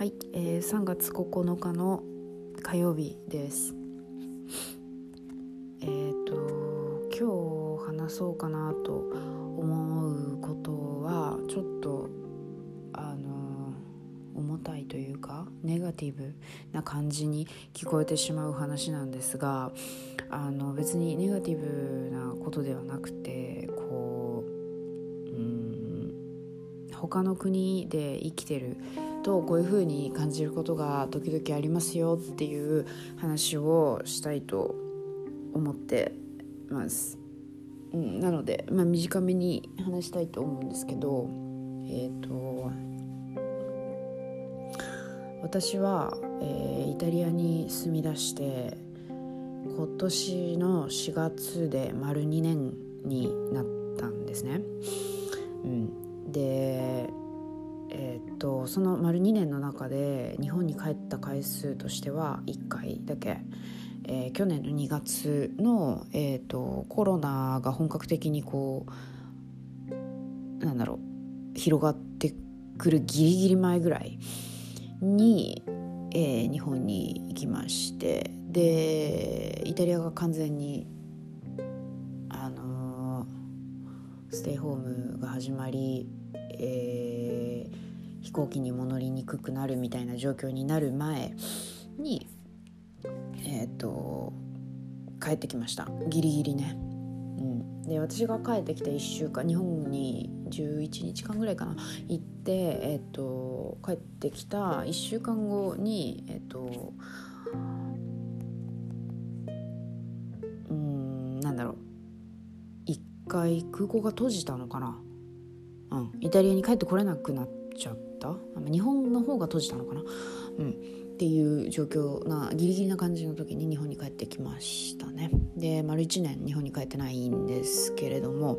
はい、えー、3月9日の火曜日です。えっ、ー、と今日話そうかなと思うことはちょっとあの重たいというかネガティブな感じに聞こえてしまう話なんですがあの別にネガティブなことではなくてこううん他の国で生きてるとこういう風に感じることが時々ありますよっていう話をしたいと思ってます。うん、なので、まあ、短めに話したいと思うんですけどえっ、ー、と私は、えー、イタリアに住み出して今年の4月で丸2年になったんですね。うん、でえー、っとその丸2年の中で日本に帰った回数としては1回だけ、えー、去年の2月の、えーと、コロナが本格的にこうなんだろう広がってくるギリギリ前ぐらいに、えー、日本に行きまして。でイタリアが完全にあのー、ステイホームが始まりえー、飛行機にも乗りにくくなるみたいな状況になる前にえっ、ー、と帰ってきました。ギリギリね。うん、で私が帰ってきた1週間日本に11日間ぐらいかな。行って、えーと、帰ってきた1週間後にえっ、ー、とうんなんだろう。一回空港が閉じたのかな。うん、イタリアに帰ってこれなくなっちゃった？日本の方が閉じたのかな、うん、っていう状況なギリギリな感じの時に日本に帰ってきましたね。で丸1年日本に帰ってないんですけれども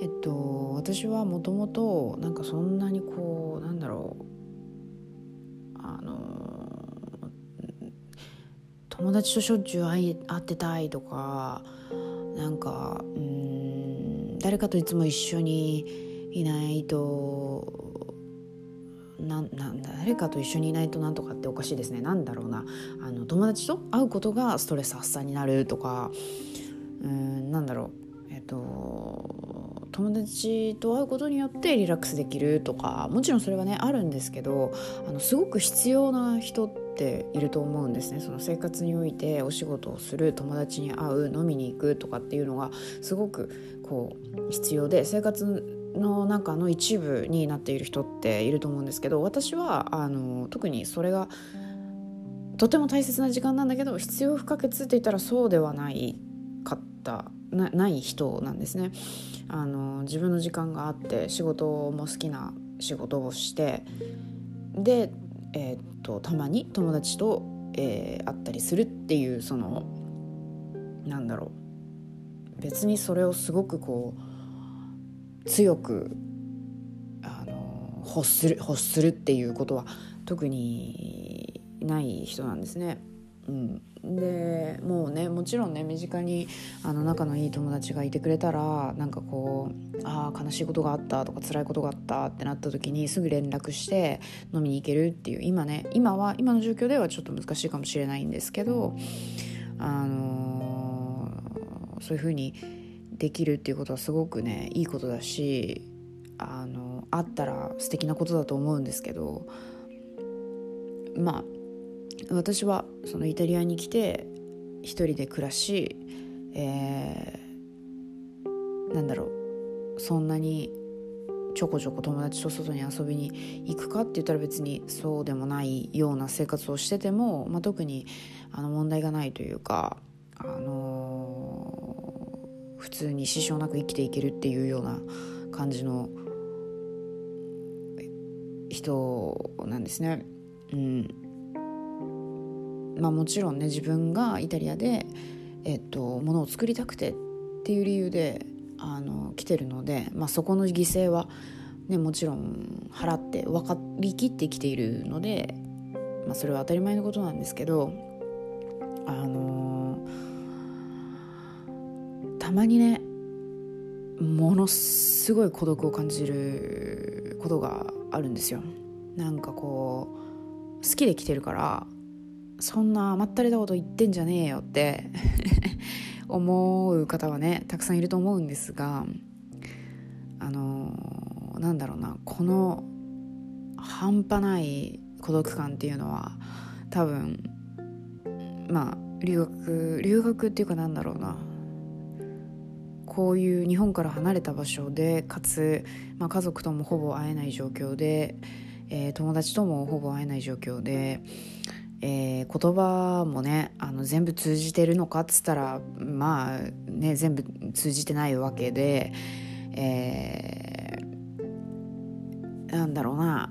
えっと私はもともとなんかそんなにこうなんだろうあの友達としょっちゅう会会ってたいとかなんかうん誰かといつも一緒にいないとなな誰かと一緒にいないとなんとかっておかしいですね。なんだろうな。あの友達と会うことがストレス発散になるとか。うんなんだろう。えっと友達と会うことによってリラックスできるとか。もちろんそれはねあるんですけどあのすごく必要な人っていると思うんですね。その生活においてお仕事をする友達に会う飲みに行くとかっていうのがすごくこう必要で生活の中の一部になっている人っていると思うんですけど私はあの特にそれがとても大切な時間なんだけど必要不可欠って言ったらそうではないかったなない人なんですね。あの自分の時間があって仕事も好きな仕事をしてで、えー、っとたまに友達と、えー、会ったりするっていうそのなんだろう。別にそれをすごくこう強くあの欲する欲するっていうことは特にない人なんですね。うん、でもうねもちろんね身近にあの仲のいい友達がいてくれたらなんかこうああ悲しいことがあったとか辛いことがあったってなった時にすぐ連絡して飲みに行けるっていう今ね今は今の状況ではちょっと難しいかもしれないんですけどあのそういうふうにできるっていうことはすごくねいいことだしあのあったら素敵なことだと思うんですけどまあ私はそのイタリアに来て一人で暮らし、えー、なんだろうそんなにちょこちょこ友達と外に遊びに行くかって言ったら別にそうでもないような生活をしてても、まあ、特にあの問題がないというか、あの普通に支障なく生きていけるっていうような感じの人なんですね。うんまあ、もちろんね自分がイタリアで、えっと、ものを作りたくてっていう理由であの来てるので、まあ、そこの犠牲は、ね、もちろん払って分かりきってきているので、まあ、それは当たり前のことなんですけどあのたまにねものすごい孤独を感じることがあるんですよ。なんかこう好きで来てるからそんな甘ったれたこと言ってんじゃねえよって 思う方はねたくさんいると思うんですがあのなんだろうなこの半端ない孤独感っていうのは多分まあ留学留学っていうかなんだろうなこういう日本から離れた場所でかつ、まあ、家族ともほぼ会えない状況で、えー、友達ともほぼ会えない状況で、えー、言葉もねあの全部通じてるのかっつったらまあね全部通じてないわけで、えー、なんだろうな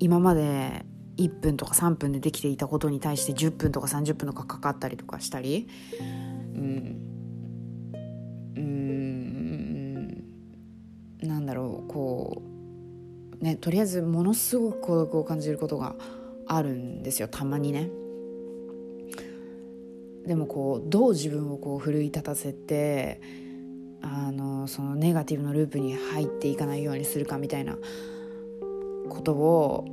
今まで1分とか3分でできていたことに対して10分とか30分とかかかったりとかしたりうん。うん。なんだろうこうねとりあえずものすごく孤独を感じることがあるんですよたまにね。でもこうどう自分をこう奮い立たせてあのそのネガティブのループに入っていかないようにするかみたいなことを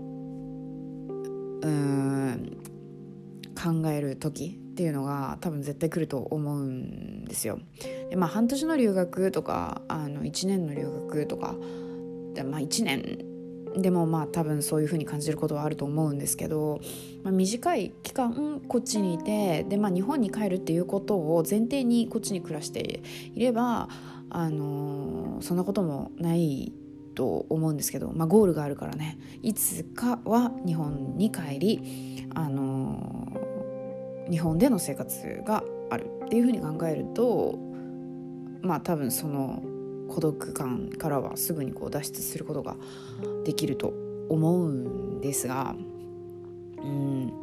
うん考える時っていうのが多分絶対来ると思うんですよ。でまあ半年の留学とかあの1年の留学とかで、まあ、1年でもまあ多分そういうふうに感じることはあると思うんですけど、まあ、短い期間こっちにいてで、まあ、日本に帰るっていうことを前提にこっちに暮らしていれば、あのー、そんなこともないと思うんですけど、まあ、ゴールがあるからね。いつかは日本に帰り、あのー、日本での生活があるっていうふうに考えるとまあ多分その孤独感からはすぐにこう脱出することができると思うんですがうん。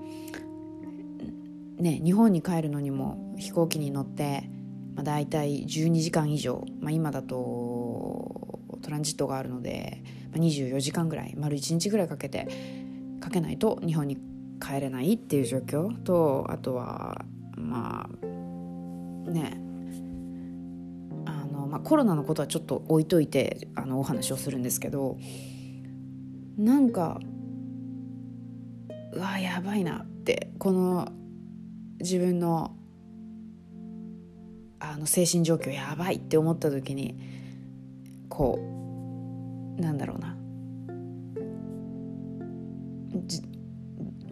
ね日本に帰るのにも飛行機に乗って、まあ、大体12時間以上、まあ、今だとトランジットがあるので、まあ、24時間ぐらい丸1日ぐらいかけてかけないと日本に帰れないっていう状況とあとはまあねまあ、コロナのことはちょっと置いといてあのお話をするんですけどなんかうわやばいなってこの自分のあの精神状況やばいって思った時にこうなんだろうな。じ、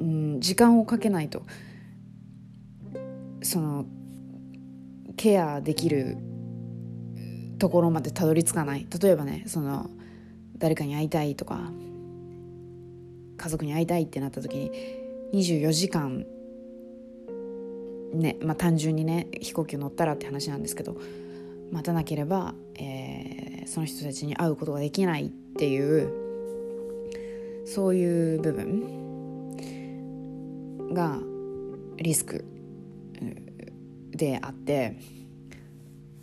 うん、時間をかけないとそのケアできるところまでたどり着かない。例えばねその誰かに会いたいとか家族に会いたいってなった時に24時間ねまあ単純にね飛行機乗ったらって話なんですけど待たなければ、えー、その人たちに会うことができないっていうそういう部分がリスクであって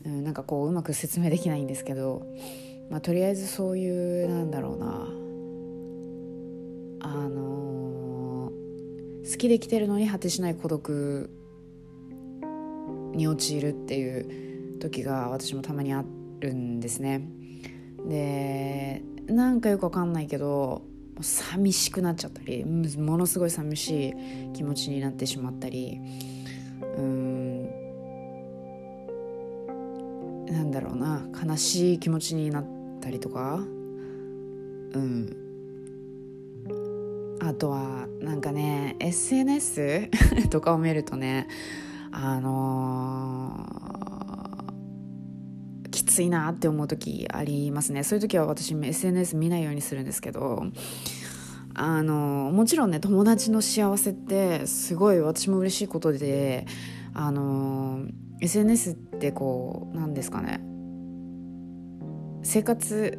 うん、なんかこううまく説明できないんですけど、まあ、とりあえずそういうなんだろうなあのー、好きで来てるのに果てしない孤独に陥るっていう時が私もたまにあるんですね。でなんかよくわかんないけど寂しくなっちゃったりものすごい寂しい気持ちになってしまったりうんなんだろうな悲しい気持ちになったりとか。うん。あとはなんかね SNS とかを見るとねあのー、きついなって思う時ありますね。そういう時は私 SNS 見ないようにするんですけどあのー、もちろんね友達の幸せってすごい私も嬉しいことであのー SNS ってこう何ですかね。生活、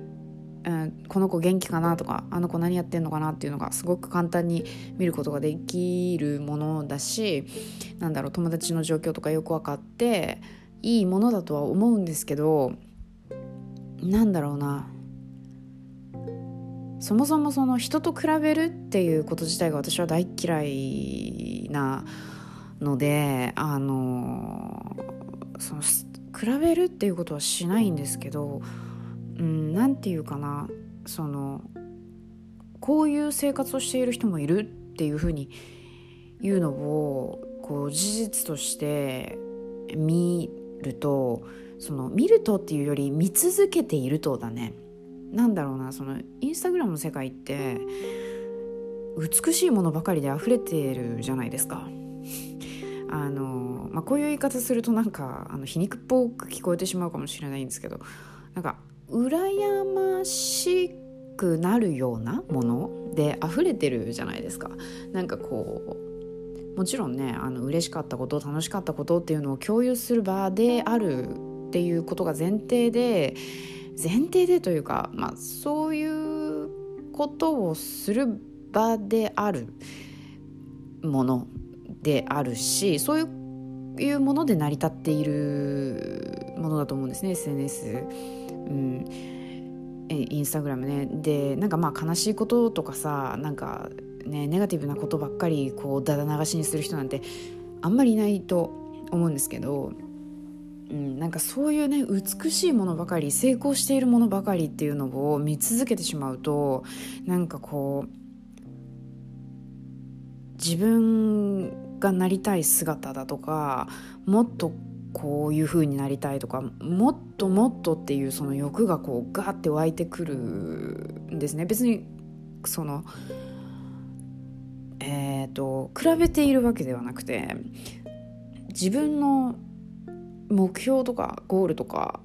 うん、この子元気かなとかあの子何やってんのかなっていうのがすごく簡単に見ることができるものだしなんだろう友達の状況とかよく分かっていいものだとは思うんですけどなんだろうな。そもそもその人と比べるっていうこと自体が私は大嫌いなのであのその比べるっていうことはしないんですけどうんて言うかなそのこういう生活をしている人もいるっていうふうに言うのをこう事実として見るとその見るとっていうより見続けているとだねなんだろうなそのインスタグラムの世界って美しいものばかりで溢れてるじゃないですか。あのまあ、こういう言い方するとなんかあの皮肉っぽく聞こえてしまうかもしれないんですけどなんか羨ましくなるようなもので溢れてるじゃないですか。なんかこうもちろんねあの嬉しかったこと楽しかったことっていうのを共有する場であるっていうことが前提で前提でというか、まあ、そういうことをする場であるものであるしそういうもので成り立っているものだと思うんですね SNS。うん。インスタグラムね。でなんかまあ悲しいこととかさなんかねネガティブなことばっかりこうだだ流しにする人なんてあんまりいないと思うんですけど、うん、なんかそういうね美しいものばかり成功しているものばかりっていうのを見続けてしまうとなんかこう自分がなりたい姿だとかもっとこういう風になりたいとかもっともっとっていうその欲がこうガーって湧いてくるんですね。別にそのえっ、ー、と比べているわけではなくて自分の目標とかゴールとか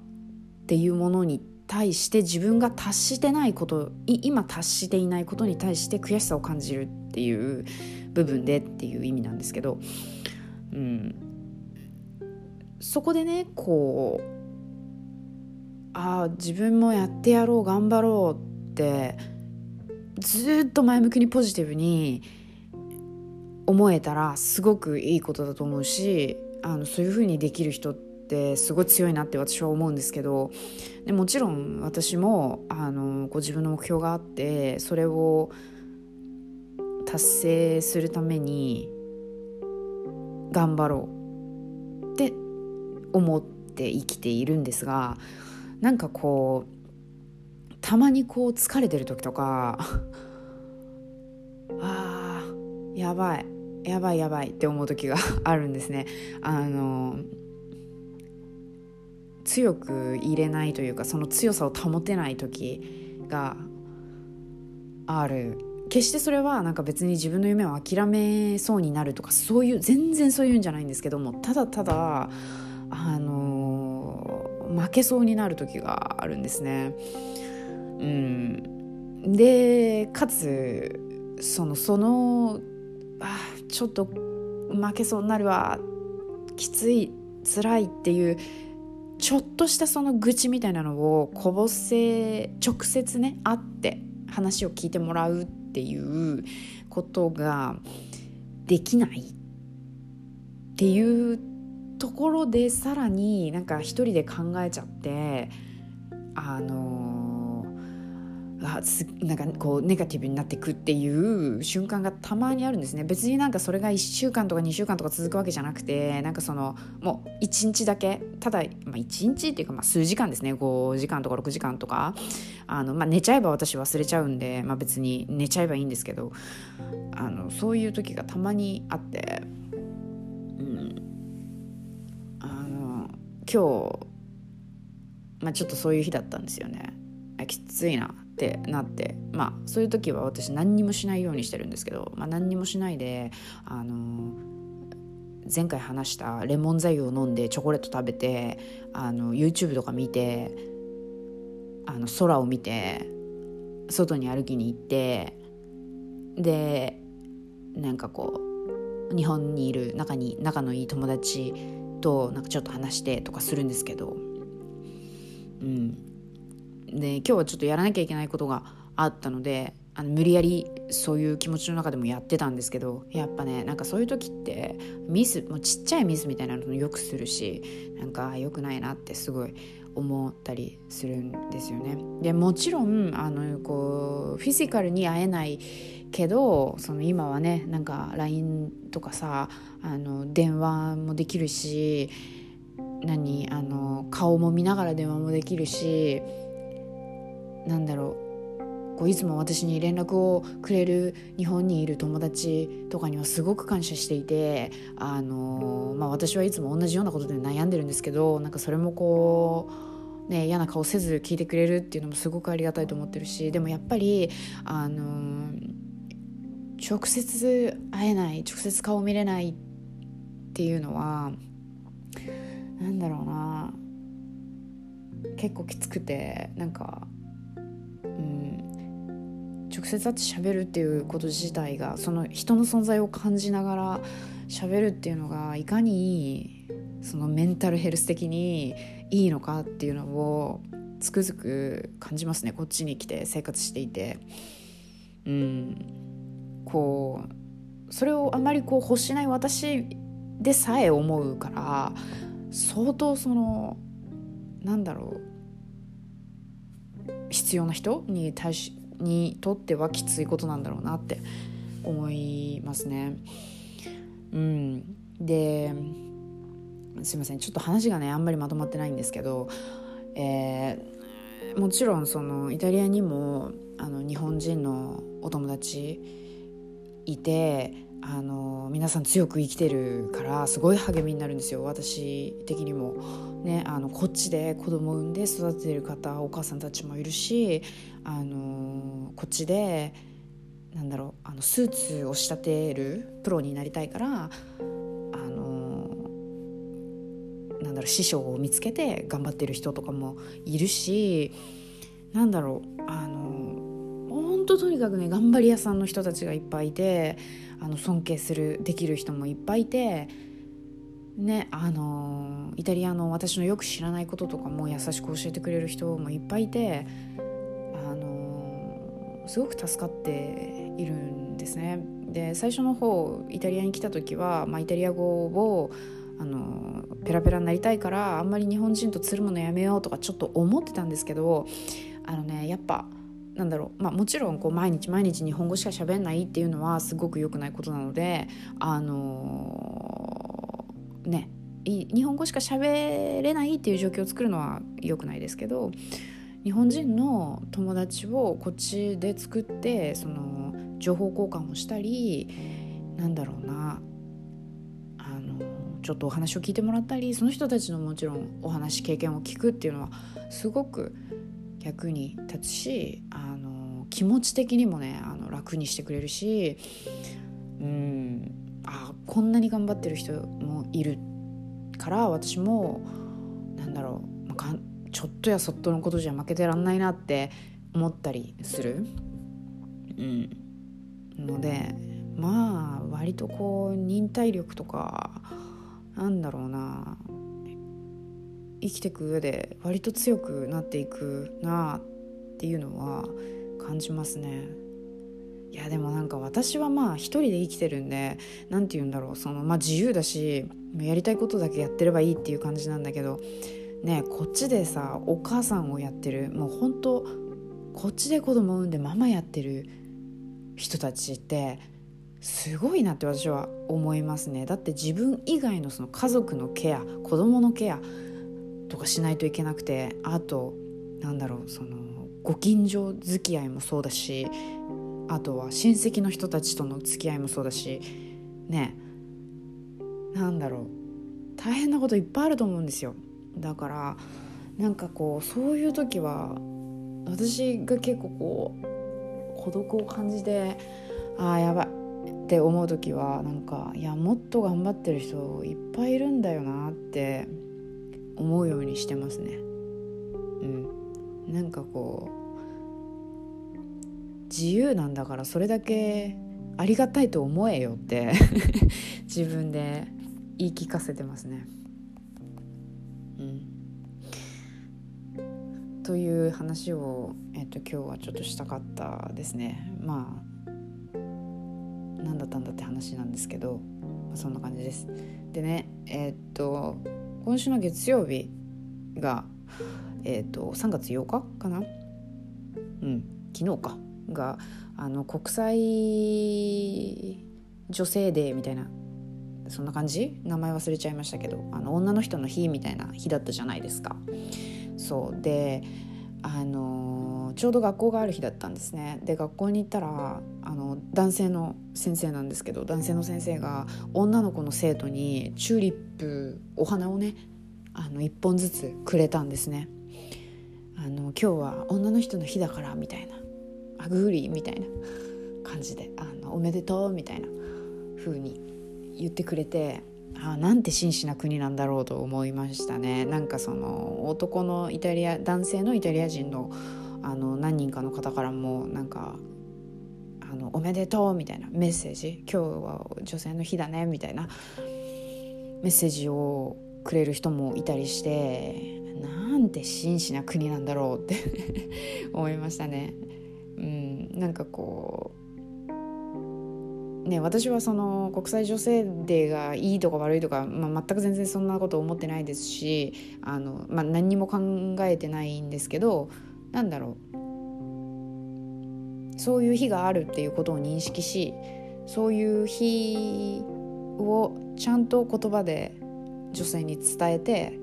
っていうものに対して自分が達してないこと今達していないことに対して悔しさを感じるっていう部分でっていう意味なんですけど、うん、そこでねこうああ自分もやってやろう頑張ろうってずっと前向きにポジティブに思えたらすごくいいことだと思うしあのそういうふうにできる人ってってすごい強いなって私は思うんですけどでもちろん私もあのこ自分の目標があってそれを達成するために頑張ろうって思って生きているんですがなんかこうたまにこう疲れてる時とか あーやばいやばいやばいって思う時があるんですね。あの強く入れないというかその強さを保てない時がある。決してそれはなんか別に自分の夢を諦めそうになるとかそういう全然そういうんじゃないんですけどもただただあの負けそうになる時があるんですね。うん、でかつそのそのあちょっと負けそうになるわ。きつい辛いっていうちょっとしたその愚痴みたいなのをこぼせ直接ね会って話を聞いてもらうっていうことができないっていうところでさらになんか一人で考えちゃってあのあなんかこうネガティブになっていくっていう瞬間がたまにあるんですね。別になんかそれが1週間とか2週間とか続くわけじゃなくてなんかそのもう1日だけ。ただ、まあ、1日っていうかまあ数時間ですね。5時間とか6時間とか。あの、まあ、寝ちゃえば私忘れちゃうんで、まあ、別に寝ちゃえばいいんですけどあのそういう時がたまにあって、うん、あの今日、まあ、ちょっとそういう日だったんですよね。きついな。ってなってまあそういう時は私何にもしないようにしてるんですけど、まあ、何にもしないであの前回話したレモン剤を飲んでチョコレート食べてあの YouTube とか見てあの空を見て外に歩きに行ってでなんかこう日本にいる中に仲のいい友達となんかちょっと話してとかするんですけどうん。で今日はちょっとやらなきゃいけないことがあったのであの無理やりそういう気持ちの中でもやってたんですけどやっぱねなんかそういう時ってミスもうちっちゃいミスみたいなのよくするしなんか良くないなってすごい思ったりするんですよね。でもちろんあのこうフィジカルに会えないけどその今はねなんか LINE とかさあの電話もできるし何あの顔も見ながら電話もできるしなんだろう。こういつも私に連絡をくれる日本にいる友達とかにはすごく感謝していてあの、まあ、私はいつも同じようなことで悩んでるんですけどなんかそれもこう、ね、嫌な顔せず聞いてくれるっていうのもすごくありがたいと思ってるしでもやっぱりあの直接会えない直接顔見れないっていうのはなんだろうな。結構きつくてなんか直接会って喋るっていうこと自体がその人の存在を感じながら喋るっていうのがいかにそのメンタルヘルス的にいいのかっていうのをつくづく感じますねこっちに来て生活していて。うん。こうそれをあまりこう欲しない私でさえ思うから相当そのなんだろう必要な人に対しにとってはきついことなんだろうなって思いますね。うん、ですいませんちょっと話がねあんまりまとまってないんですけど、えー、もちろんそのイタリアにもあの日本人のお友達いてあの皆さん強く生きてるからすごい励みになるんですよ私的にも。ね、あのこっちで子供産んで育ててる方お母さんたちもいるしあのこっちでなんだろうあのスーツを仕立てるプロになりたいからあのなんだろう師匠を見つけて頑張ってる人とかもいるしなんだろうあの本当とにかくね頑張り屋さんの人たちがいっぱいいてあの尊敬するできる人もいっぱいいてねあのイタリアの私のよく知らないこととかも優しく教えてくれる人もいっぱいいてあのすごく助かっているんですね。で最初の方イタリアに来た時は、まあ、イタリア語をあのペラペラになりたいからあんまり日本人とつるむのやめようとかちょっと思ってたんですけどあのねやっぱなんだろう、まあ、もちろんこう毎日毎日日本語しか喋んないっていうのはすごく良くないことなのであのー、ね。日本語しか喋れないっていう状況を作るのは良くないですけど日本人の友達をこっちで作ってその情報交換をしたりなんだろうな。あのちょっとお話を聞いてもらったりその人たちのもちろんお話経験を聞くっていうのはすごく役に立つしあ気持ち的にもねあの楽にしてくれるしうんあこんなに頑張ってる人もいるから私もなんだろう、まあ、ちょっとやそっとのことじゃ負けてらんないなって思ったりする。うん、のでまあ割とこう忍耐力とかなんだろうな生きていく上で割と強くなっていくなっていうのは感じますね。いやでもなんか私はまあ一人で生きてるんで何て言うんだろうそのまあ自由だしやりたいことだけやってればいいっていう感じなんだけどねこっちでさお母さんをやってるもう本当こっちで子供産んでママやってる人たちってすごいなって私は思いますねだって自分以外のその家族のケア子供のケアとかしないといけなくてあとなんだろうそのご近所付き合いもそうだしあとは親戚の人たちとの付き合いもそうだしねなんだろう大変なこといっぱいあると思うんですよ。だからなんかこうそういう時は私が結構こう孤独を感じてああやばいって思う時はなんかいやもっと頑張ってる人いっぱいいるんだよなって思うようにしてますね。うん。なんかこう自由なんだからそれだけありがたいと思えよって 自分で言い聞かせてますね。うん。という話を、えっと、今日はちょっとしたかったですね。まあ何だったんだって話なんですけど、まあ、そんな感じです。でねえっと今週の月曜日が、えーと、3月8日かな？うん昨日か。があの国際女性デーみたいなそんな感じ？名前忘れちゃいましたけどあの女の人の日みたいな日だったじゃないですか。そうであのちょうど学校がある日だったんですね。で学校に行ったらあの男性の先生なんですけど男性の先生が女の子の生徒にチューリップお花をねあの1本ずつくれたんですね。あの今日は女の人の日だからみたいな。あグーリーみたいな。感じで。あのおめでとうみたいな風に言ってくれてあなんて真摯な国なんだろうと思いましたね。なんかその男のイタリア男性のイタリア人のあの何人かの方からもなんかあの「おめでとう」みたいなメッセージ「今日は女性の日だね」みたいなメッセージをくれる人もいたりしてなんて真摯な国なんだろうって 思いましたね。うん、なんかこうね私はその国際女性デーがいいとか悪いとか、まあ、全く全然そんなこと思ってないですしあの、まあ、何にも考えてないんですけどなんだろうそういう日があるっていうことを認識しそういう日をちゃんと言葉で女性に伝えて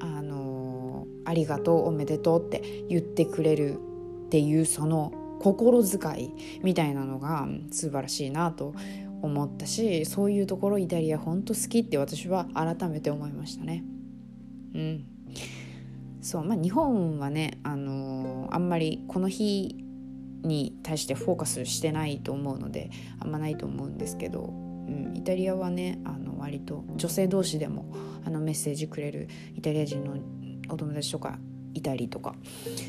あのありがとうおめでとうって言ってくれるっていうその心遣いみたいなのが素晴らしいなと思ったしそういうところイタリア本当好きって私は改めて思いましたね。うんそうまあ、日本はね、あのー、あんまりこの日に対してフォーカスしてないと思うのであんまないと思うんですけど、うん、イタリアはねあの割と女性同士でもあのメッセージくれるイタリア人のお友達とかいたりとか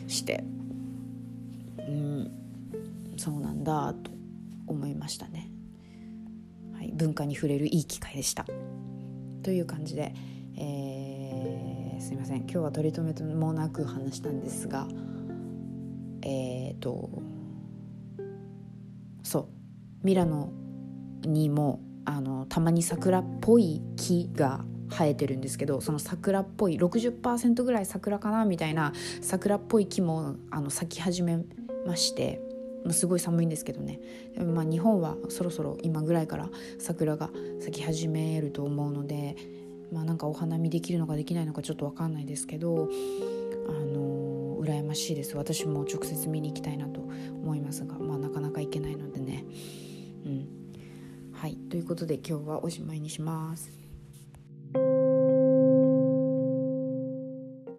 してうんそうなんだと思いましたね、はい、文化に触れるいい機会でした。という感じで、えー、すいません。今日は取り留めもなく話したんですがえっ、ー、とそうミラノにもあのたまに桜っぽい木が生えてるんですけどその桜っぽい60%ぐらい桜かなみたいな桜っぽい木もあの咲き始めましてすごい寒いんですけどね。まあ日本はそろそろ今ぐらいから桜が咲き始めると思うのでまあなんかお花見できるのかできないのかちょっと分かんないですけどあの羨ましいです。私も直接見に行きたいなと思いますが、まあ、なかなか行けないのでね。うん。はいということで今日はおしまいにします。